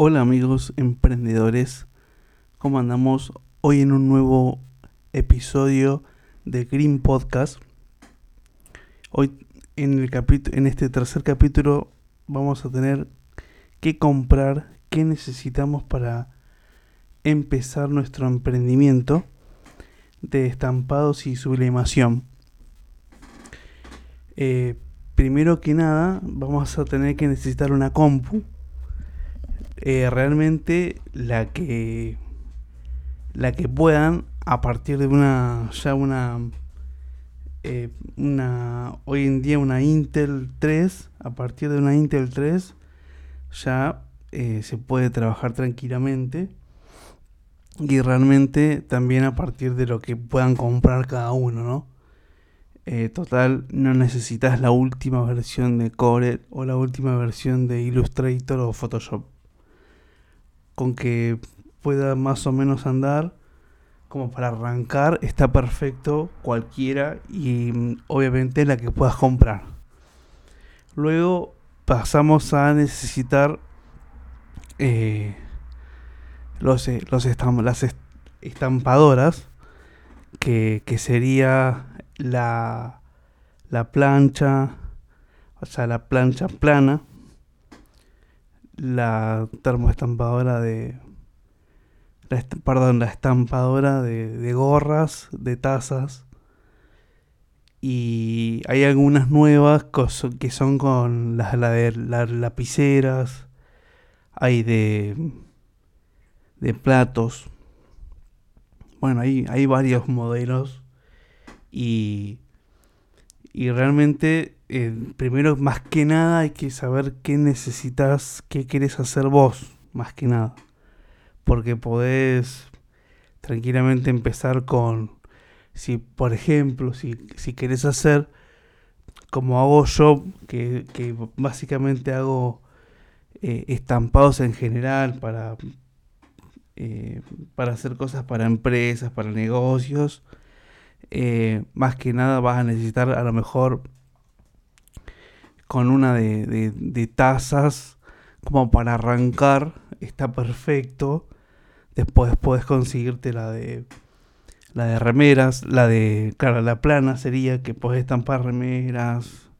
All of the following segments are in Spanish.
Hola amigos emprendedores, ¿cómo andamos? Hoy en un nuevo episodio de Green Podcast. Hoy en, el en este tercer capítulo vamos a tener que comprar, qué necesitamos para empezar nuestro emprendimiento de estampados y sublimación. Eh, primero que nada vamos a tener que necesitar una compu eh, realmente la que la que puedan a partir de una ya una eh, una hoy en día una Intel 3 a partir de una Intel 3 ya eh, se puede trabajar tranquilamente. Y realmente también a partir de lo que puedan comprar cada uno no total no necesitas la última versión de Core o la última versión de Illustrator o Photoshop con que pueda más o menos andar como para arrancar está perfecto cualquiera y mm, obviamente la que puedas comprar. Luego pasamos a necesitar eh, los, eh, los las estampadoras que, que sería la, la plancha, o sea, la plancha plana la termoestampadora de. perdón, la estampadora de, gorras, de tazas. Y hay algunas nuevas que son con las la de las lapiceras. Hay de. de platos. Bueno, hay, hay varios modelos. Y. Y realmente eh, primero, más que nada, hay que saber qué necesitas, qué quieres hacer vos, más que nada. Porque podés tranquilamente empezar con, si por ejemplo, si, si querés hacer como hago yo, que, básicamente hago eh, estampados en general para, eh, para hacer cosas para empresas, para negocios. más que nada vas a necesitar a lo mejor con una de, tazas como para arrancar, está perfecto. Después puedes conseguirte la de la de remeras, la de, claro, la plana sería que puedes estampar remeras,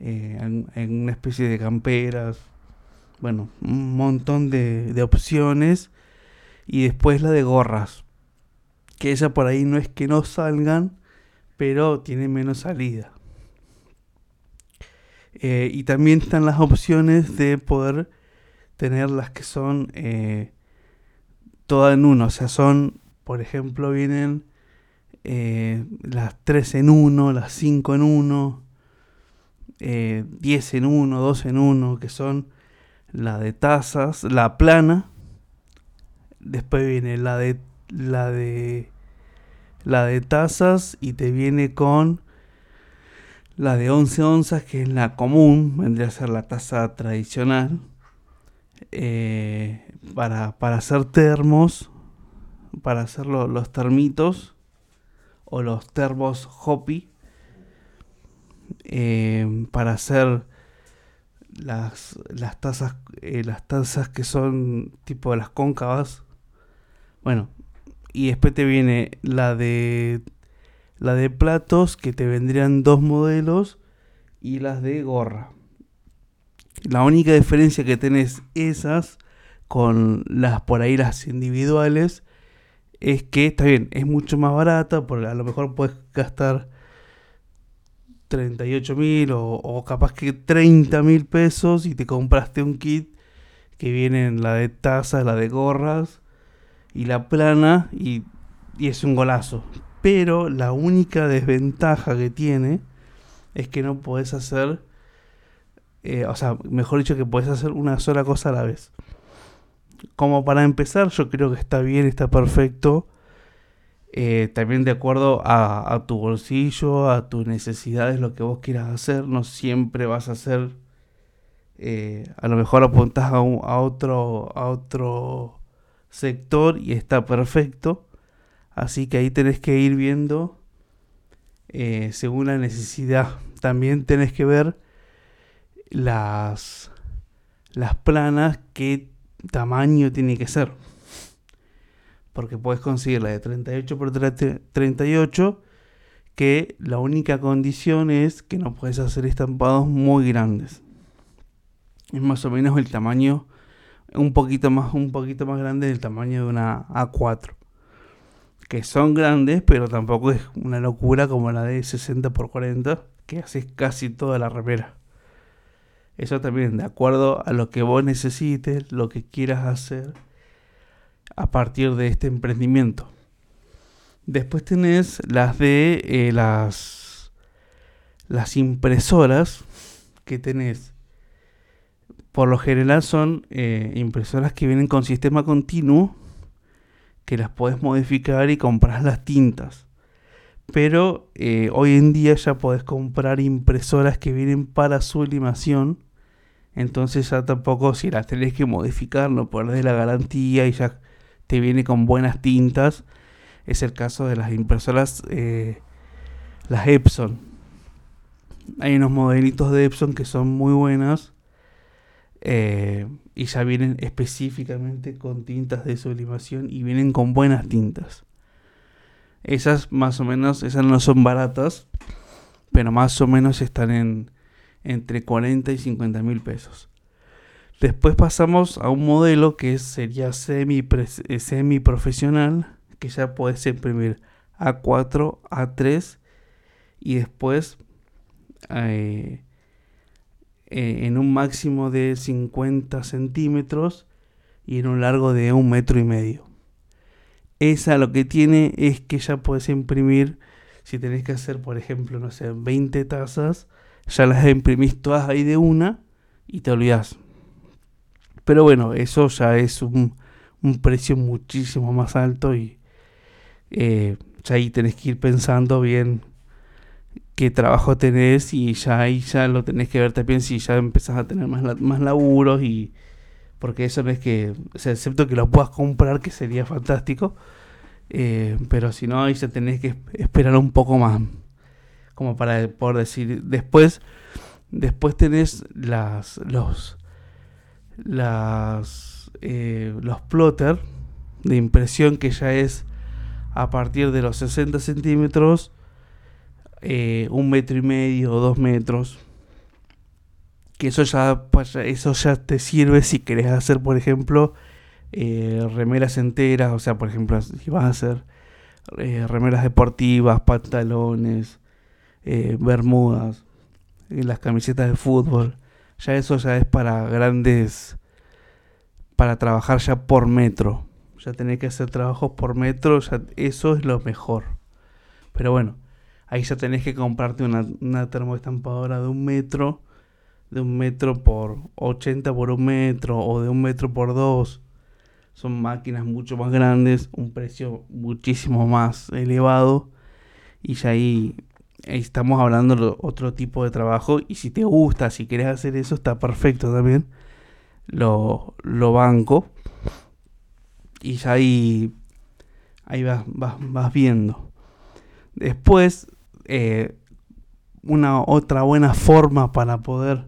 eh, en, una especie de camperas, bueno, un montón de, de opciones. Y después la de gorras, que esa por ahí no es que no salgan, pero tiene menos salida. Eh, y también están las opciones de poder tener las que son eh, todas en uno. O sea, son, por ejemplo, vienen eh, las 3 en 1, las 5 en 1, 10 en 1, 2 en 1, que son la de tazas, la plana. Después viene la de la de la de tazas y te viene con la de 11 onzas, que es la común, vendría a ser la taza tradicional. Eh, para, hacer termos, para hacer los termitos o los termos hopi. Eh, para hacer las, las tazas eh, las tazas que son tipo las cóncavas bueno y después te viene la de la de platos que te vendrían dos modelos y las de gorra. La única diferencia que tenés esas con las por ahí las individuales es que está bien, es mucho más barata, porque a lo mejor puedes gastar 38 mil o, capaz que 30 mil pesos y te compraste un kit que viene en la de tazas, la de gorras y la plana y, y es un golazo pero la única desventaja que tiene es que no puedes hacer, eh, o sea, mejor dicho, que puedes hacer una sola cosa a la vez. Como para empezar, yo creo que está bien, está perfecto. Eh, también de acuerdo a, tu bolsillo, a tus necesidades, lo que vos quieras hacer. No siempre vas a hacer. Eh, a lo mejor apuntás a, a, otro, a otro sector y está perfecto. Así que ahí tenés que ir viendo eh, según la necesidad. También tenés que ver las, las planas que tamaño tiene que ser. Porque puedes conseguir la de 38 por 38 que la única condición es que no puedes hacer estampados muy grandes. Es más o menos el tamaño un poquito más un poquito más grande del tamaño de una A4. Que son grandes, pero tampoco es una locura como la de 60 por 40, que haces casi toda la remera. Eso también, de acuerdo a lo que vos necesites, lo que quieras hacer a partir de este emprendimiento. Después tenés las de eh, las, las impresoras que tenés. Por lo general son eh, impresoras que vienen con sistema continuo, que las puedes modificar y comprar las tintas. Pero eh, hoy en día ya podés comprar impresoras que vienen para sublimación. Entonces ya tampoco si las tenés que modificar no de la garantía y ya te viene con buenas tintas es el caso de las impresoras, eh, las Epson. Hay unos modelitos de Epson que son muy buenas eh, y ya vienen específicamente con tintas de sublimación y vienen con buenas tintas. Esas más o menos, esas no son baratas, pero más o menos están en entre 40 y 50 mil pesos. Después pasamos a un modelo que sería semi, eh, semi profesional que ya puedes imprimir A4, A3 y después eh, eh, en un máximo de 50 centímetros y en un largo de un metro y medio. Esa lo que tiene es que ya puedes imprimir, si tenés que hacer, por ejemplo, no sé, 20 tazas, ya las imprimís todas ahí de una y te olvidas. Pero bueno, eso ya es un, un precio muchísimo más alto y, eh, ya ahí tenés que ir pensando bien qué trabajo tenés y ya ahí ya lo tenés que ver también si ya empezás a tener más, más laburos y porque eso no es que, o sea, excepto que lo puedas comprar que sería fantástico, eh, pero si no ahí ya tenés que esperar un poco más como para poder decir después después tenés las los las eh, los plotter de impresión que ya es a partir de los 60 centímetros, eh, un metro y medio o dos metros. Que eso ya, eso ya te sirve si querés hacer, por ejemplo, eh, remeras enteras. O sea, por ejemplo, si vas a hacer eh, remeras deportivas, pantalones, bermudas, las camisetas de fútbol. Ya eso ya es para grandes, para trabajar ya por metro ya tenés que hacer trabajos por metro, eso es lo mejor. Pero bueno, ahí ya tenés que comprarte una, una termoestampadora de un metro, de un metro por 80 por un metro o de un metro por dos. Son máquinas mucho más grandes, un precio muchísimo más elevado. Y ya ahí, estamos hablando de otro tipo de trabajo. Y si te gusta, si quieres hacer eso, está perfecto también. Lo, lo banco y ya ahí, ahí vas, vas, viendo. Después, eh, una otra buena forma para poder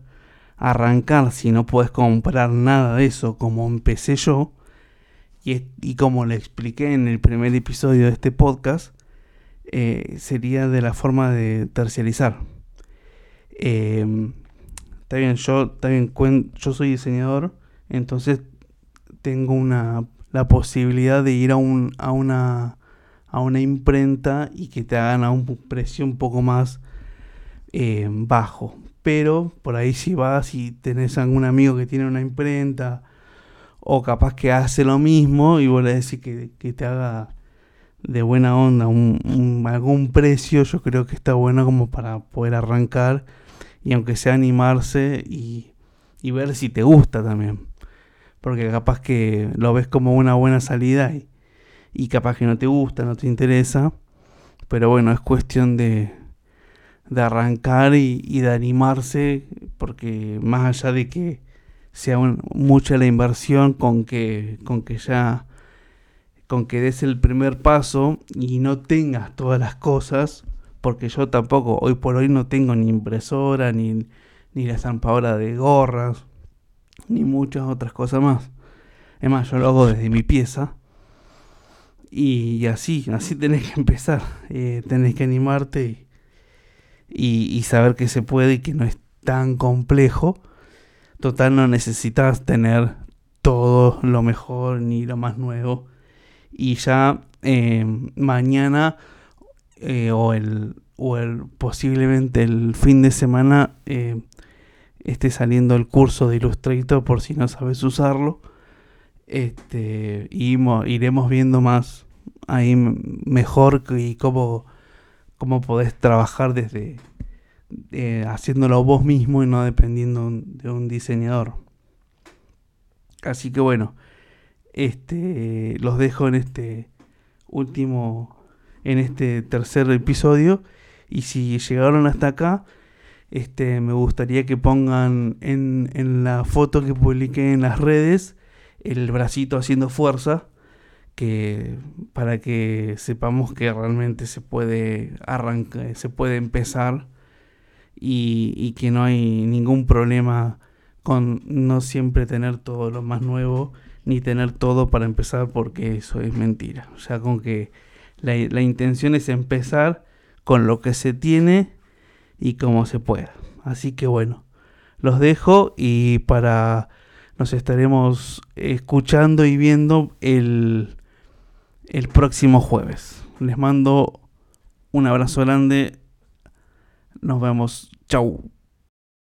arrancar si no puedes comprar nada de eso como empecé yo y, y como le expliqué en el primer episodio de este podcast eh, sería de la forma de terciarizar. Em, está bien yo está bien yo soy diseñador entonces tengo una la posibilidad de ir a, un, a, una, a una imprenta y que te hagan a un precio un poco más eh, bajo. Pero por ahí si vas y tenés algún amigo que tiene una imprenta o capaz que hace lo mismo y vos le decís que, que te haga de buena onda un, algún precio, yo creo que está bueno como para poder arrancar y aunque sea animarse y, y ver si te gusta también porque capaz que lo ves como una buena salida y, capaz que no te gusta, no te interesa, pero bueno, es cuestión de, de arrancar y, de animarse, porque más allá de que sea mucha la inversión, con que, con que ya con que des el primer paso y no tengas todas las cosas, porque yo tampoco, hoy por hoy no tengo ni impresora, ni, ni la estampadora de gorras, ni muchas otras cosas más. Es más, yo lo hago desde mi pieza. Y así, así tenés que empezar. Eh, tenés que animarte y, y, saber que se puede y que no es tan complejo. Total, no necesitas tener todo lo mejor ni lo más nuevo. Y ya eh, mañana eh, o, el, o el posiblemente el fin de semana eh, esté saliendo el curso de Illustrator por si no sabes usarlo. Este, iremos viendo más ahí mejor y cómo, cómo podés trabajar desde haciéndolo vos mismo y no dependiendo de un diseñador. Así que bueno, este los dejo en este último, en este tercer episodio. Y si llegaron hasta acá, este, me gustaría que pongan en, en la foto que publiqué en las redes el bracito haciendo fuerza que para que sepamos que realmente se puede arrancar, se puede empezar y, que no hay ningún problema con no siempre tener todo lo más nuevo, ni tener todo para empezar, porque eso es mentira. O sea, con que la, la intención es empezar con lo que se tiene y como se pueda. Así que bueno, los dejo y para nos estaremos escuchando y viendo el, el próximo jueves. Les mando un abrazo grande. Nos vemos. Chau.